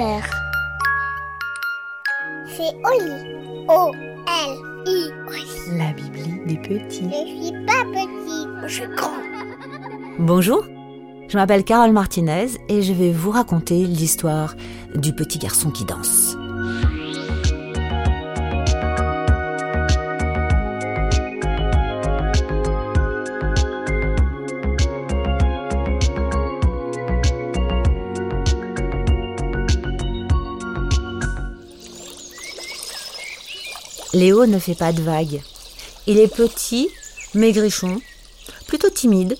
père C'est Oli. O-L-I. La Bibli des petits. Je suis pas petit. Je suis grand. Bonjour, je m'appelle Carole Martinez et je vais vous raconter l'histoire du petit garçon qui danse. Léo ne fait pas de vagues. Il est petit, maigrichon, plutôt timide.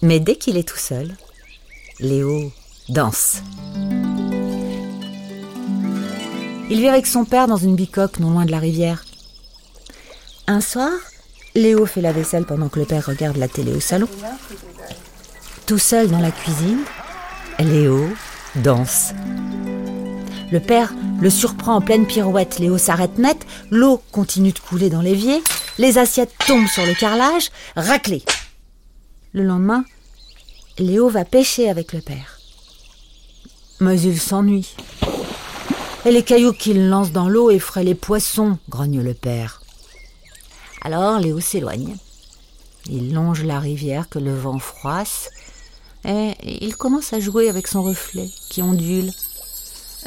Mais dès qu'il est tout seul, Léo danse. Il vit avec son père dans une bicoque non loin de la rivière. Un soir, Léo fait la vaisselle pendant que le père regarde la télé au salon. Tout seul dans la cuisine, Léo danse. Le père le surprend en pleine pirouette. Léo s'arrête net, l'eau continue de couler dans l'évier, les assiettes tombent sur le carrelage, raclé. Le lendemain, Léo va pêcher avec le père. Mais il s'ennuie. Et les cailloux qu'il lance dans l'eau effraient les poissons, grogne le père. Alors Léo s'éloigne. Il longe la rivière que le vent froisse et il commence à jouer avec son reflet qui ondule.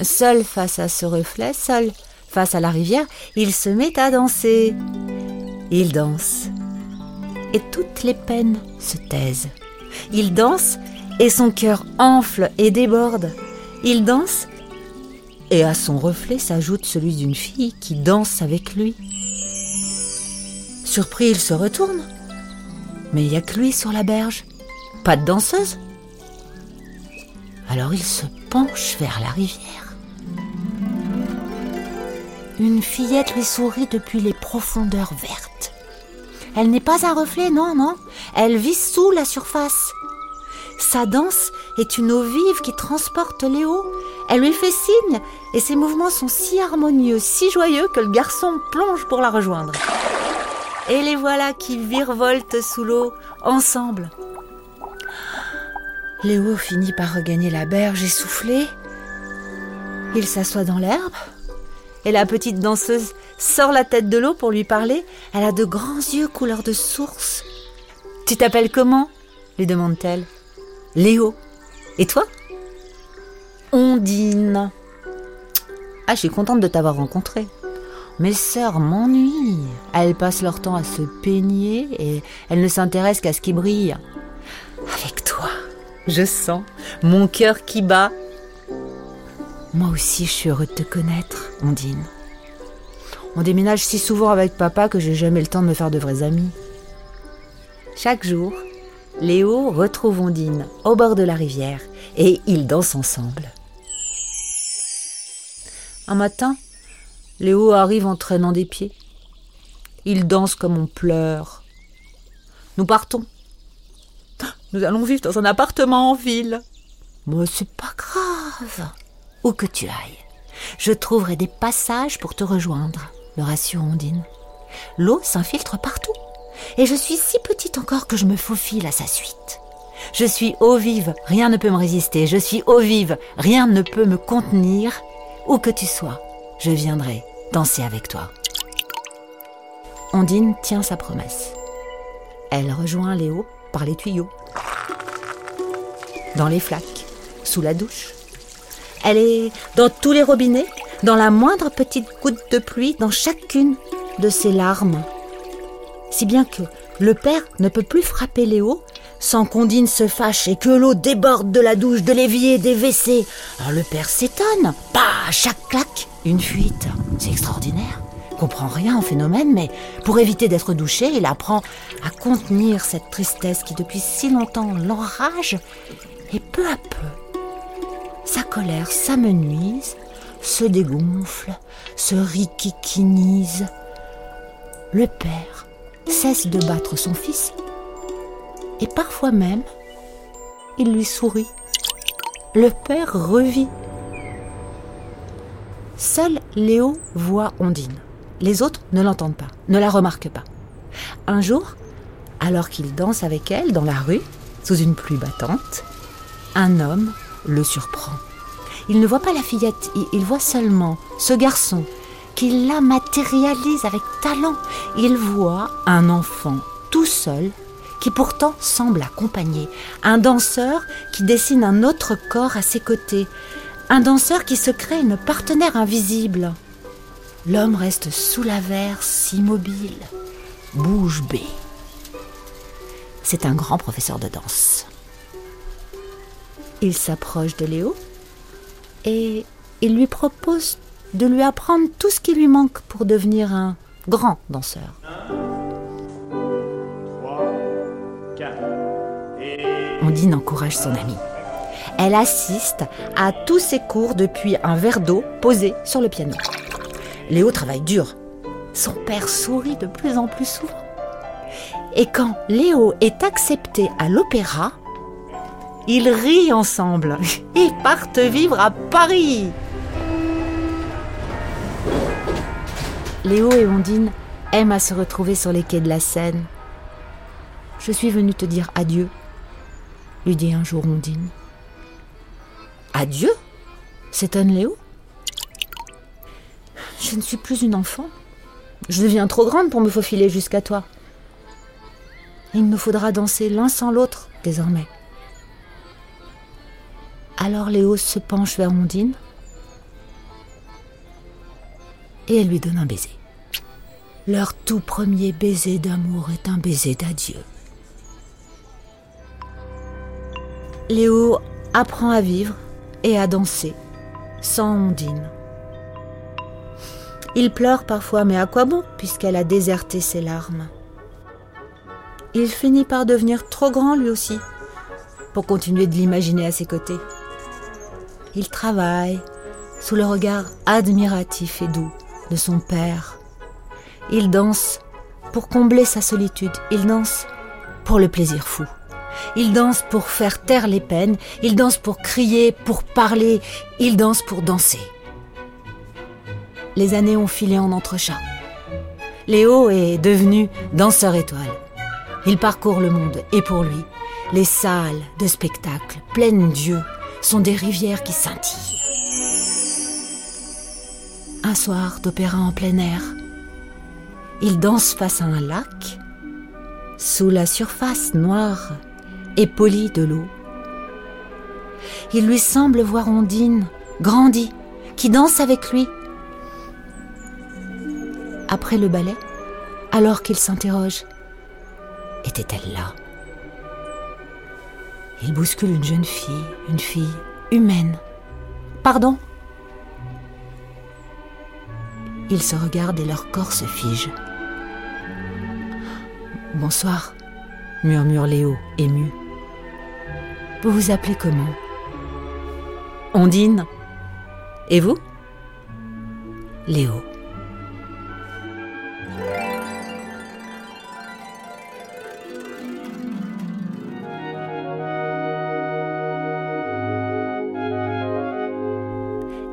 Seul face à ce reflet, seul face à la rivière, il se met à danser. Il danse et toutes les peines se taisent. Il danse et son cœur enfle et déborde. Il danse et à son reflet s'ajoute celui d'une fille qui danse avec lui. Surpris, il se retourne. Mais il n'y a que lui sur la berge. Pas de danseuse. Alors il se penche vers la rivière. Une fillette lui sourit depuis les profondeurs vertes. Elle n'est pas un reflet, non, non. Elle vit sous la surface. Sa danse est une eau vive qui transporte Léo. Elle lui fait signe et ses mouvements sont si harmonieux, si joyeux que le garçon plonge pour la rejoindre. Et les voilà qui virevoltent sous l'eau, ensemble. Léo finit par regagner la berge essoufflé. Il s'assoit dans l'herbe et la petite danseuse sort la tête de l'eau pour lui parler. Elle a de grands yeux couleur de source. Tu t'appelles comment? lui demande-t-elle. Léo. Et toi? Ondine. Ah, je suis contente de t'avoir rencontré. Mes sœurs m'ennuient. Elles passent leur temps à se peigner et elles ne s'intéressent qu'à ce qui brille. Avec toi, je sens mon cœur qui bat. Moi aussi, je suis heureux de te connaître, Ondine. On déménage si souvent avec papa que j'ai jamais le temps de me faire de vrais amis. Chaque jour, Léo retrouve Ondine au bord de la rivière et ils dansent ensemble. Un matin, Léo arrive en traînant des pieds. Il danse comme on pleure. Nous partons. Nous allons vivre dans un appartement en ville. Mais c'est pas grave. Où que tu ailles, je trouverai des passages pour te rejoindre, me rassure Ondine. L'eau s'infiltre partout. Et je suis si petite encore que je me faufile à sa suite. Je suis eau vive, rien ne peut me résister. Je suis eau vive, rien ne peut me contenir. Où que tu sois, je viendrai danser avec toi. Ondine tient sa promesse. Elle rejoint Léo par les tuyaux, dans les flaques, sous la douche. Elle est dans tous les robinets, dans la moindre petite goutte de pluie, dans chacune de ses larmes. Si bien que le père ne peut plus frapper Léo sans qu'Ondine se fâche et que l'eau déborde de la douche, de l'évier, des WC. Alors le père s'étonne. Pas chaque claque, une fuite. C'est extraordinaire. Comprend rien au phénomène, mais pour éviter d'être douché, il apprend à contenir cette tristesse qui depuis si longtemps l'enrage. Et peu à peu, sa colère s'amenuise, se dégonfle, se riquiquinise. Le père cesse de battre son fils et parfois même, il lui sourit. Le père revit. Seul Léo voit Ondine. Les autres ne l'entendent pas, ne la remarquent pas. Un jour, alors qu'il danse avec elle dans la rue, sous une pluie battante, un homme le surprend. Il ne voit pas la fillette, il voit seulement ce garçon qui la matérialise avec talent. Il voit un enfant tout seul qui pourtant semble accompagner, un danseur qui dessine un autre corps à ses côtés, un danseur qui se crée une partenaire invisible. L'homme reste sous la verse, immobile, bouge bée. C'est un grand professeur de danse. Il s'approche de Léo et il lui propose de lui apprendre tout ce qui lui manque pour devenir un grand danseur. Ondine encourage son amie. Elle assiste à tous ses cours depuis un verre d'eau posé sur le piano. Léo travaille dur. Son père sourit de plus en plus souvent. Et quand Léo est accepté à l'opéra, ils rient ensemble. Ils partent vivre à Paris. Léo et Ondine aiment à se retrouver sur les quais de la Seine. Je suis venue te dire adieu, lui dit un jour Ondine. Adieu? S'étonne Léo. Je ne suis plus une enfant. Je deviens trop grande pour me faufiler jusqu'à toi. Il nous faudra danser l'un sans l'autre désormais. Alors Léo se penche vers Ondine et elle lui donne un baiser. Leur tout premier baiser d'amour est un baiser d'adieu. Léo apprend à vivre et à danser sans Ondine. Il pleure parfois, mais à quoi bon, puisqu'elle a déserté ses larmes Il finit par devenir trop grand lui aussi, pour continuer de l'imaginer à ses côtés. Il travaille sous le regard admiratif et doux de son père. Il danse pour combler sa solitude, il danse pour le plaisir fou. Il danse pour faire taire les peines, il danse pour crier, pour parler, il danse pour danser les années ont filé en entrechat. Léo est devenu danseur étoile. Il parcourt le monde et pour lui, les salles de spectacle pleines d'yeux sont des rivières qui scintillent. Un soir d'opéra en plein air, il danse face à un lac, sous la surface noire et polie de l'eau. Il lui semble voir Ondine, grandie, qui danse avec lui après le ballet, alors qu'il s'interroge. Était-elle là? Il bouscule une jeune fille, une fille humaine. Pardon? Ils se regardent et leur corps se fige. Bonsoir, murmure Léo, ému. Vous vous appelez comment? Ondine. Et vous? Léo.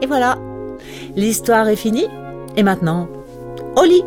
Et voilà, l'histoire est finie. Et maintenant, au lit